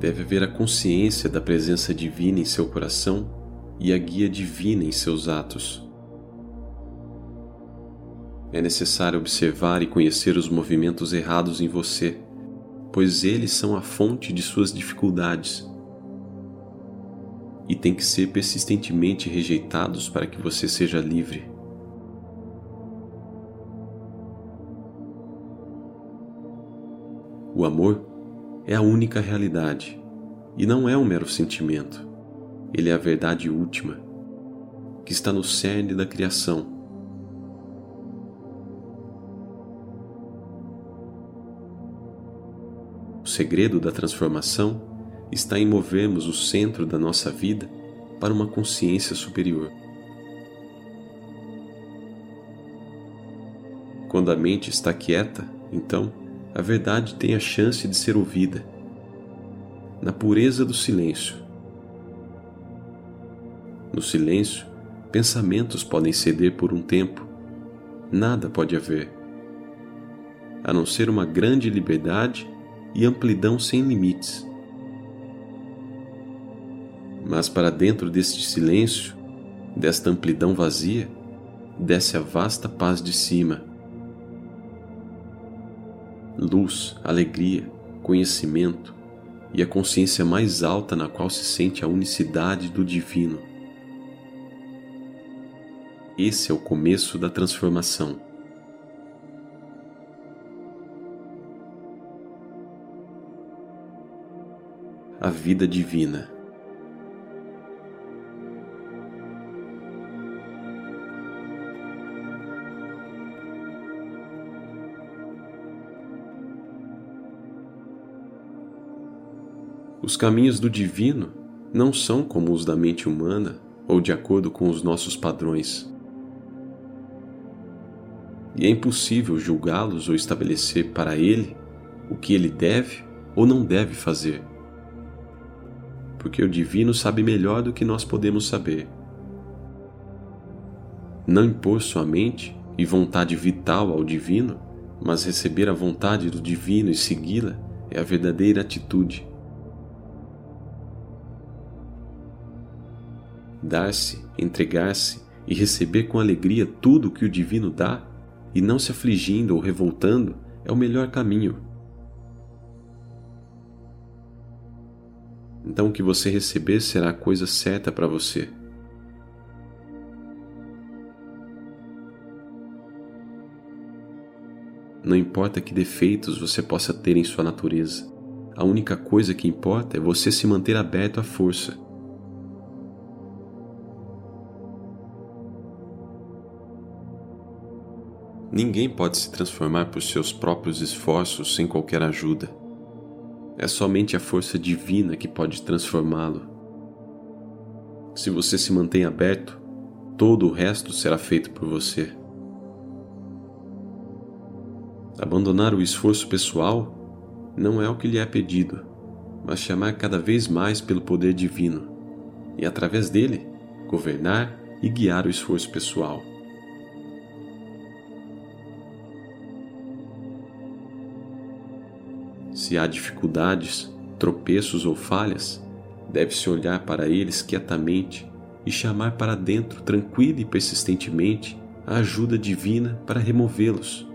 deve haver a consciência da presença divina em seu coração e a guia divina em seus atos. É necessário observar e conhecer os movimentos errados em você, pois eles são a fonte de suas dificuldades e têm que ser persistentemente rejeitados para que você seja livre. O amor é a única realidade e não é um mero sentimento. Ele é a verdade última, que está no cerne da criação. O segredo da transformação está em movermos o centro da nossa vida para uma consciência superior. Quando a mente está quieta, então, a verdade tem a chance de ser ouvida, na pureza do silêncio. No silêncio, pensamentos podem ceder por um tempo, nada pode haver, a não ser uma grande liberdade e amplidão sem limites. Mas para dentro deste silêncio, desta amplidão vazia, desce a vasta paz de cima luz, alegria, conhecimento e a consciência mais alta na qual se sente a unicidade do Divino. Esse é o começo da transformação. A vida divina. Os caminhos do divino não são como os da mente humana ou de acordo com os nossos padrões. E é impossível julgá-los ou estabelecer para ele o que ele deve ou não deve fazer. Porque o divino sabe melhor do que nós podemos saber. Não impor sua mente e vontade vital ao divino, mas receber a vontade do divino e segui-la é a verdadeira atitude. Dar-se, entregar-se e receber com alegria tudo o que o divino dá, e não se afligindo ou revoltando, é o melhor caminho. Então o que você receber será a coisa certa para você. Não importa que defeitos você possa ter em sua natureza, a única coisa que importa é você se manter aberto à força Ninguém pode se transformar por seus próprios esforços sem qualquer ajuda. É somente a força divina que pode transformá-lo. Se você se mantém aberto, todo o resto será feito por você. Abandonar o esforço pessoal não é o que lhe é pedido, mas chamar cada vez mais pelo poder divino e, através dele, governar e guiar o esforço pessoal. Se há dificuldades, tropeços ou falhas, deve-se olhar para eles quietamente e chamar para dentro, tranquila e persistentemente, a ajuda divina para removê-los.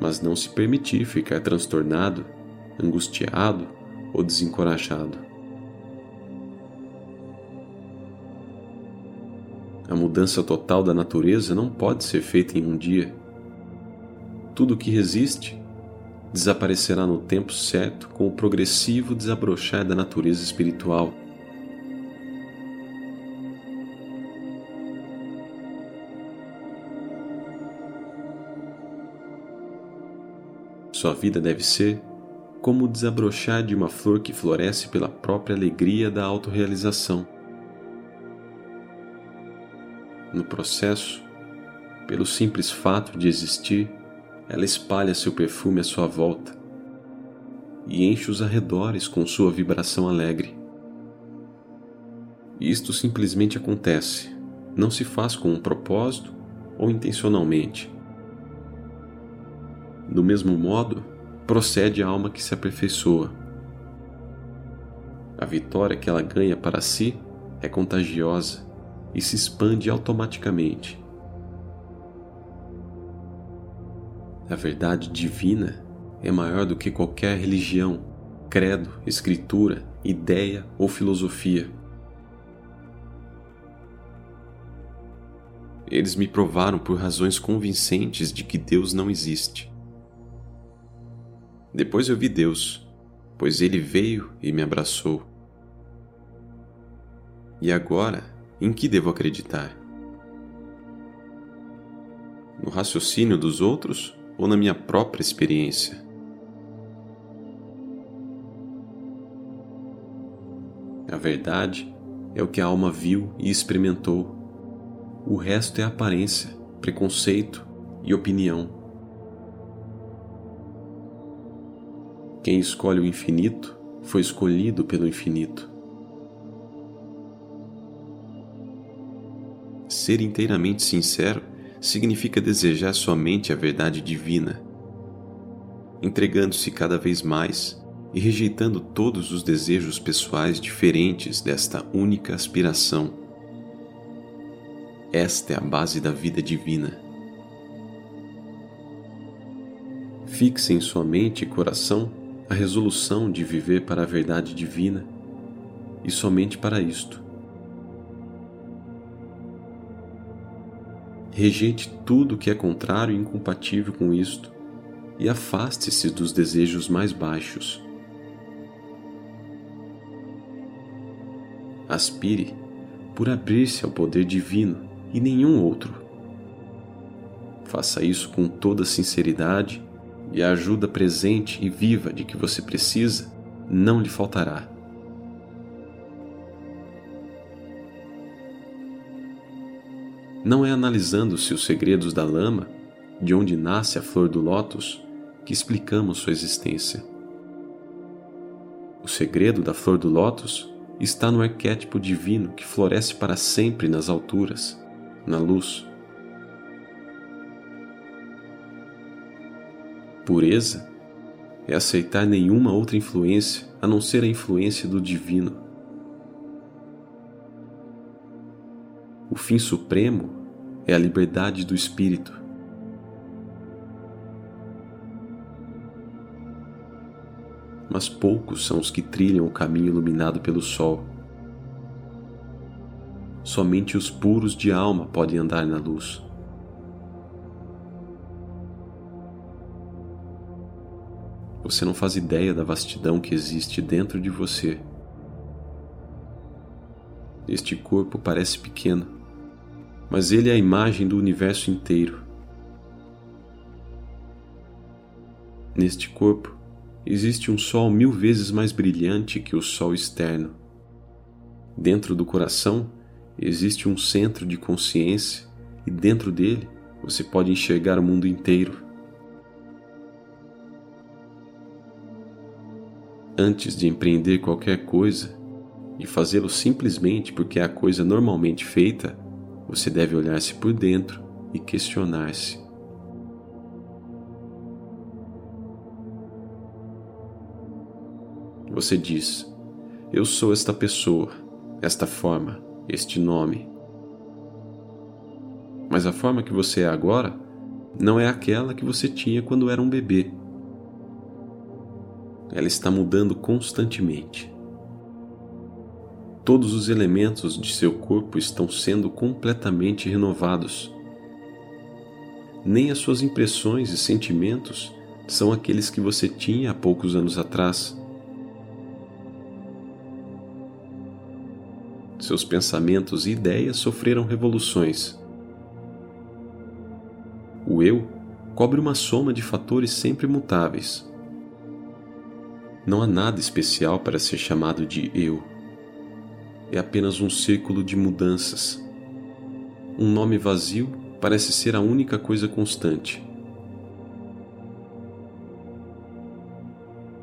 Mas não se permitir ficar transtornado, angustiado ou desencorajado. A mudança total da natureza não pode ser feita em um dia tudo o que resiste desaparecerá no tempo certo com o progressivo desabrochar da natureza espiritual. Sua vida deve ser como o desabrochar de uma flor que floresce pela própria alegria da autorrealização. No processo, pelo simples fato de existir, ela espalha seu perfume à sua volta e enche os arredores com sua vibração alegre. Isto simplesmente acontece, não se faz com um propósito ou intencionalmente. Do mesmo modo, procede a alma que se aperfeiçoa. A vitória que ela ganha para si é contagiosa e se expande automaticamente. A verdade divina é maior do que qualquer religião, credo, escritura, ideia ou filosofia. Eles me provaram por razões convincentes de que Deus não existe. Depois eu vi Deus, pois ele veio e me abraçou. E agora, em que devo acreditar? No raciocínio dos outros ou na minha própria experiência? A verdade é o que a alma viu e experimentou. O resto é aparência, preconceito e opinião. Quem escolhe o infinito foi escolhido pelo infinito. Ser inteiramente sincero significa desejar somente a verdade divina, entregando-se cada vez mais e rejeitando todos os desejos pessoais diferentes desta única aspiração. Esta é a base da vida divina. Fixe em sua mente e coração a resolução de viver para a verdade divina e somente para isto. Rejeite tudo que é contrário e incompatível com isto e afaste-se dos desejos mais baixos. Aspire por abrir-se ao poder divino e nenhum outro. Faça isso com toda sinceridade e a ajuda presente e viva de que você precisa não lhe faltará. Não é analisando-se os segredos da lama, de onde nasce a flor do lótus, que explicamos sua existência. O segredo da flor do lótus está no arquétipo divino que floresce para sempre nas alturas, na luz. Pureza é aceitar nenhuma outra influência a não ser a influência do divino. O fim supremo é a liberdade do espírito. Mas poucos são os que trilham o caminho iluminado pelo sol. Somente os puros de alma podem andar na luz. Você não faz ideia da vastidão que existe dentro de você. Este corpo parece pequeno mas ele é a imagem do universo inteiro. Neste corpo existe um sol mil vezes mais brilhante que o sol externo. Dentro do coração existe um centro de consciência e dentro dele você pode enxergar o mundo inteiro. Antes de empreender qualquer coisa e fazê-lo simplesmente porque é a coisa normalmente feita, você deve olhar-se por dentro e questionar-se. Você diz: Eu sou esta pessoa, esta forma, este nome. Mas a forma que você é agora não é aquela que você tinha quando era um bebê. Ela está mudando constantemente todos os elementos de seu corpo estão sendo completamente renovados. Nem as suas impressões e sentimentos são aqueles que você tinha há poucos anos atrás. Seus pensamentos e ideias sofreram revoluções. O eu cobre uma soma de fatores sempre mutáveis. Não há nada especial para ser chamado de eu é apenas um círculo de mudanças. Um nome vazio parece ser a única coisa constante.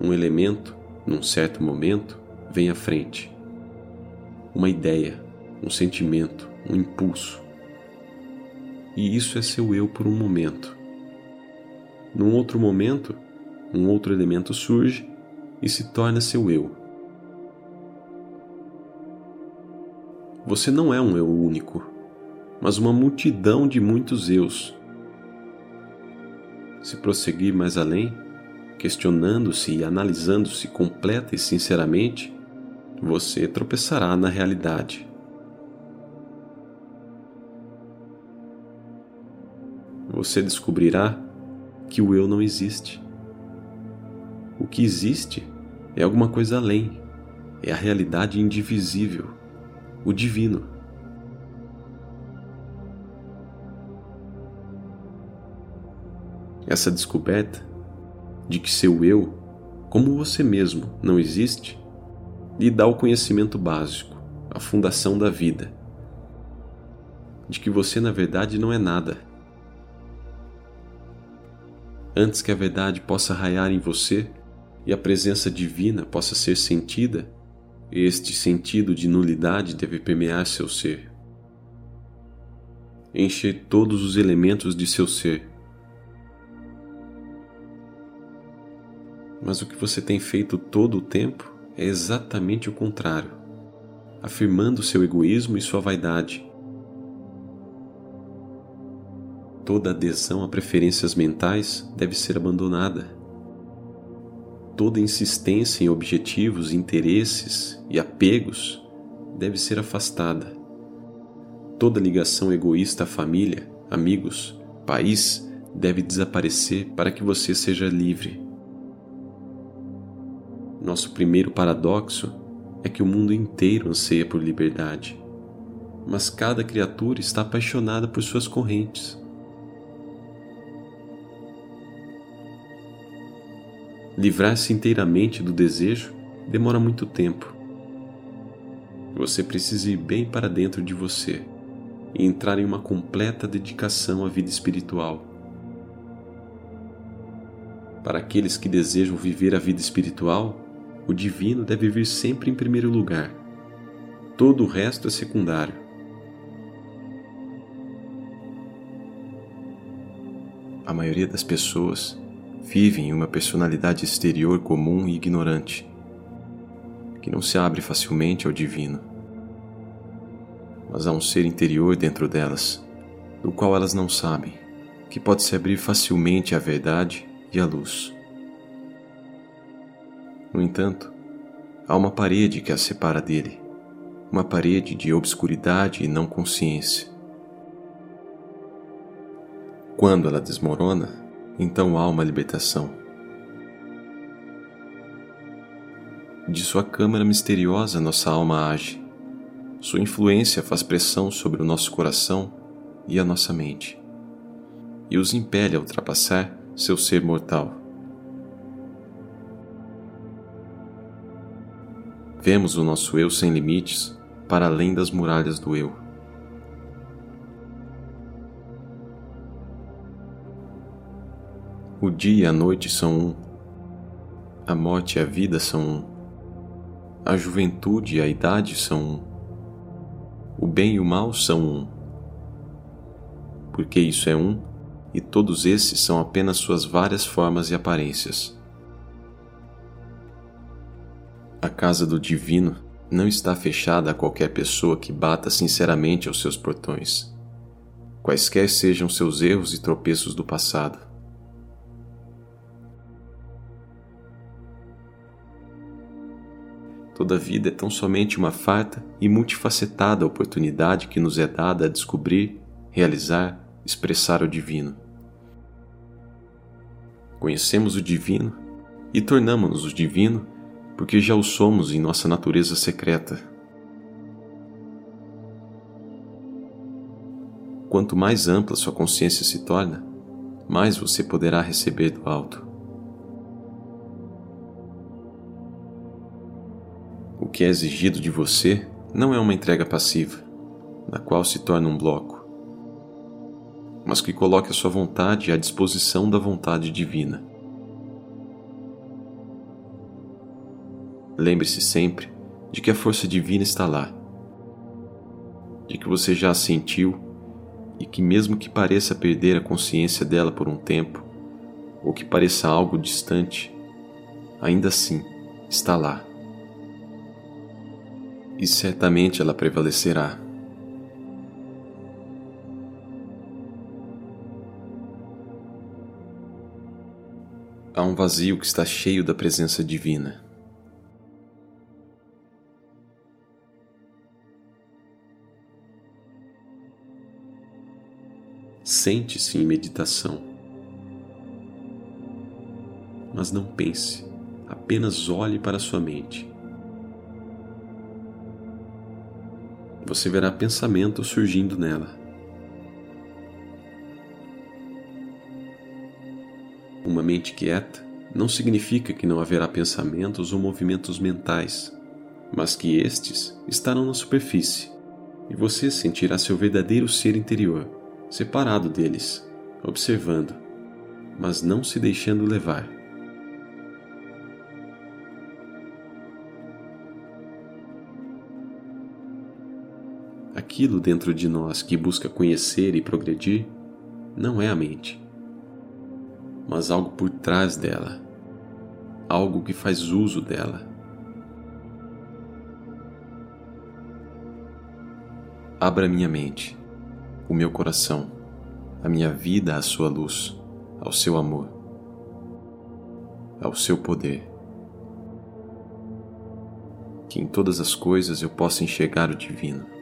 Um elemento, num certo momento, vem à frente. Uma ideia, um sentimento, um impulso. E isso é seu eu por um momento. Num outro momento, um outro elemento surge e se torna seu eu. Você não é um eu único, mas uma multidão de muitos eus. Se prosseguir mais além, questionando-se e analisando-se completa e sinceramente, você tropeçará na realidade. Você descobrirá que o eu não existe. O que existe é alguma coisa além, é a realidade indivisível, o divino. Essa descoberta de que seu eu, como você mesmo, não existe, lhe dá o conhecimento básico, a fundação da vida, de que você na verdade não é nada. Antes que a verdade possa raiar em você e a presença divina possa ser sentida, este sentido de nulidade deve permear seu ser. Encher todos os elementos de seu ser Mas o que você tem feito todo o tempo é exatamente o contrário, afirmando seu egoísmo e sua vaidade. Toda adesão a preferências mentais deve ser abandonada. Toda insistência em objetivos, interesses e apegos deve ser afastada. Toda ligação egoísta à família, amigos, país deve desaparecer para que você seja livre. Nosso primeiro paradoxo é que o mundo inteiro anseia por liberdade, mas cada criatura está apaixonada por suas correntes. Livrar-se inteiramente do desejo demora muito tempo. Você precisa ir bem para dentro de você e entrar em uma completa dedicação à vida espiritual. Para aqueles que desejam viver a vida espiritual, o divino deve vir sempre em primeiro lugar. Todo o resto é secundário. A maioria das pessoas vivem em uma personalidade exterior comum e ignorante, que não se abre facilmente ao divino. Mas há um ser interior dentro delas, do qual elas não sabem, que pode se abrir facilmente à verdade e à luz. No entanto, há uma parede que a separa dele, uma parede de obscuridade e não consciência. Quando ela desmorona, então há uma libertação. De sua câmara misteriosa, nossa alma age. Sua influência faz pressão sobre o nosso coração e a nossa mente, e os impele a ultrapassar seu ser mortal. Vemos o nosso eu sem limites para além das muralhas do eu. O dia e a noite são um, a morte e a vida são um, a juventude e a idade são um, o bem e o mal são um. Porque isso é um, e todos esses são apenas suas várias formas e aparências. A casa do divino não está fechada a qualquer pessoa que bata sinceramente aos seus portões, quaisquer sejam seus erros e tropeços do passado. Toda vida é tão somente uma farta e multifacetada oportunidade que nos é dada a descobrir, realizar, expressar o divino. Conhecemos o divino e tornamos-nos o divino porque já o somos em nossa natureza secreta. Quanto mais ampla sua consciência se torna, mais você poderá receber do alto. O que é exigido de você não é uma entrega passiva, na qual se torna um bloco, mas que coloque a sua vontade à disposição da vontade divina. Lembre-se sempre de que a força divina está lá, de que você já a sentiu e que, mesmo que pareça perder a consciência dela por um tempo, ou que pareça algo distante, ainda assim está lá. E certamente ela prevalecerá. Há um vazio que está cheio da presença divina. Sente-se em meditação. Mas não pense, apenas olhe para sua mente. Você verá pensamentos surgindo nela. Uma mente quieta não significa que não haverá pensamentos ou movimentos mentais, mas que estes estarão na superfície e você sentirá seu verdadeiro ser interior separado deles, observando, mas não se deixando levar. Aquilo dentro de nós que busca conhecer e progredir não é a mente, mas algo por trás dela, algo que faz uso dela. Abra minha mente o meu coração, a minha vida à sua luz, ao seu amor, ao seu poder. Que em todas as coisas eu possa enxergar o divino.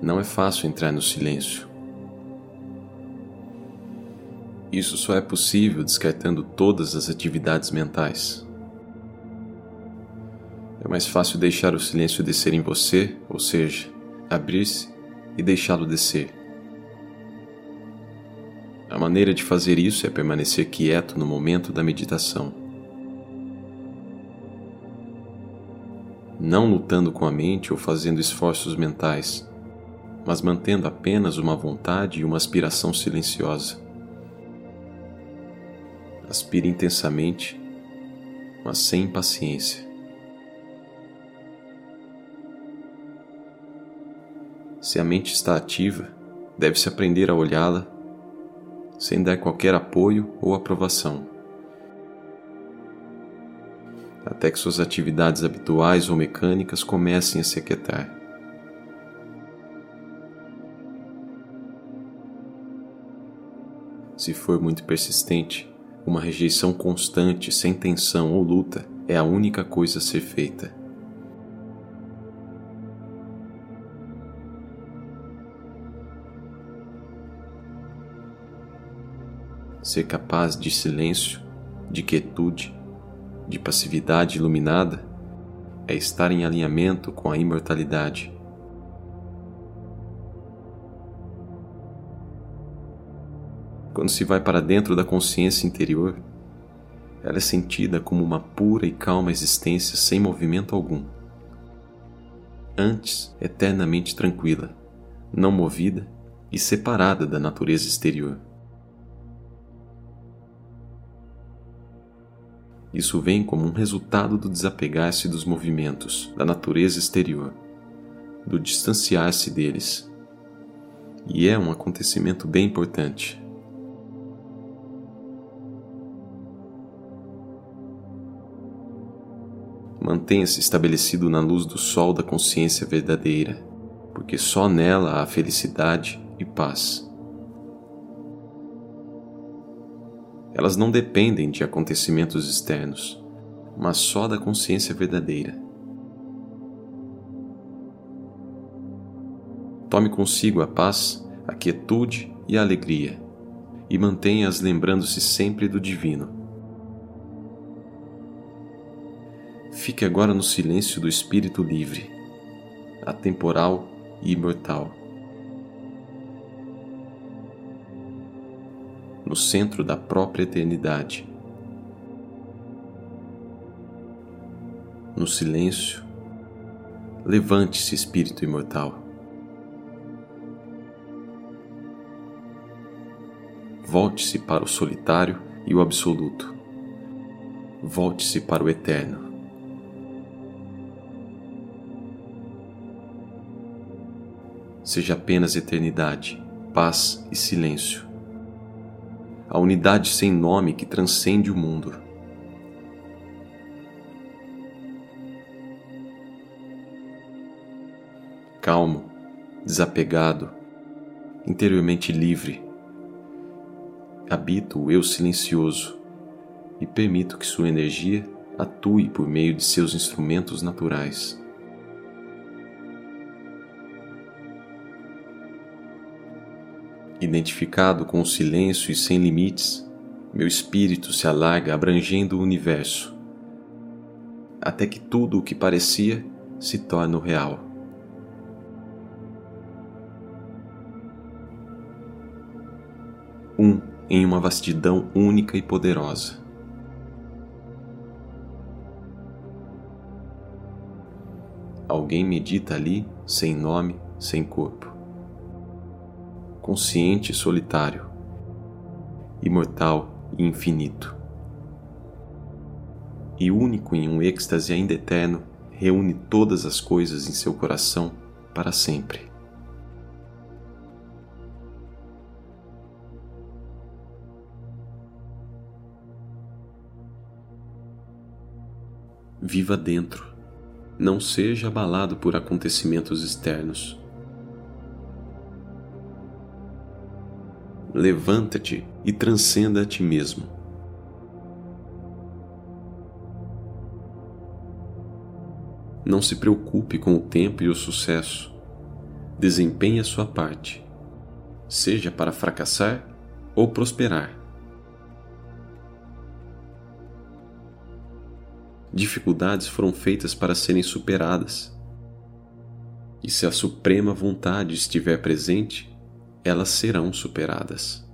Não é fácil entrar no silêncio. Isso só é possível descartando todas as atividades mentais. É mais fácil deixar o silêncio descer em você, ou seja, abrir-se e deixá-lo descer. A maneira de fazer isso é permanecer quieto no momento da meditação. Não lutando com a mente ou fazendo esforços mentais, mas mantendo apenas uma vontade e uma aspiração silenciosa. Aspire intensamente, mas sem impaciência. Se a mente está ativa, deve-se aprender a olhá-la sem dar qualquer apoio ou aprovação. Até que suas atividades habituais ou mecânicas comecem a se aquietar. Se for muito persistente, uma rejeição constante, sem tensão ou luta, é a única coisa a ser feita. ser capaz de silêncio, de quietude, de passividade iluminada, é estar em alinhamento com a imortalidade. Quando se vai para dentro da consciência interior, ela é sentida como uma pura e calma existência sem movimento algum. Antes, eternamente tranquila, não movida e separada da natureza exterior. Isso vem como um resultado do desapegar-se dos movimentos da natureza exterior, do distanciar-se deles. E é um acontecimento bem importante. Mantenha-se estabelecido na luz do sol da consciência verdadeira, porque só nela há felicidade e paz. Elas não dependem de acontecimentos externos, mas só da consciência verdadeira. Tome consigo a paz, a quietude e a alegria, e mantenha-as lembrando-se sempre do Divino. Fique agora no silêncio do Espírito livre, atemporal e imortal. no centro da própria eternidade. No silêncio, levante-se, espírito imortal. Volte-se para o solitário e o absoluto. Volte-se para o eterno. Seja apenas eternidade, paz e silêncio. A unidade sem nome que transcende o mundo. Calmo, desapegado, interiormente livre, habito o eu silencioso e permito que sua energia atue por meio de seus instrumentos naturais. Identificado com o silêncio e sem limites, meu espírito se alarga abrangendo o universo, até que tudo o que parecia se torna real. Um em uma vastidão única e poderosa. Alguém medita ali sem nome, sem corpo. Consciente e solitário, imortal e infinito. E único em um êxtase ainda eterno, reúne todas as coisas em seu coração para sempre. Viva dentro não seja abalado por acontecimentos externos. Levanta-te e transcenda a ti mesmo. Não se preocupe com o tempo e o sucesso. Desempenhe a sua parte, seja para fracassar ou prosperar. dificuldades foram feitas para serem superadas. E se a suprema vontade estiver presente, elas serão superadas.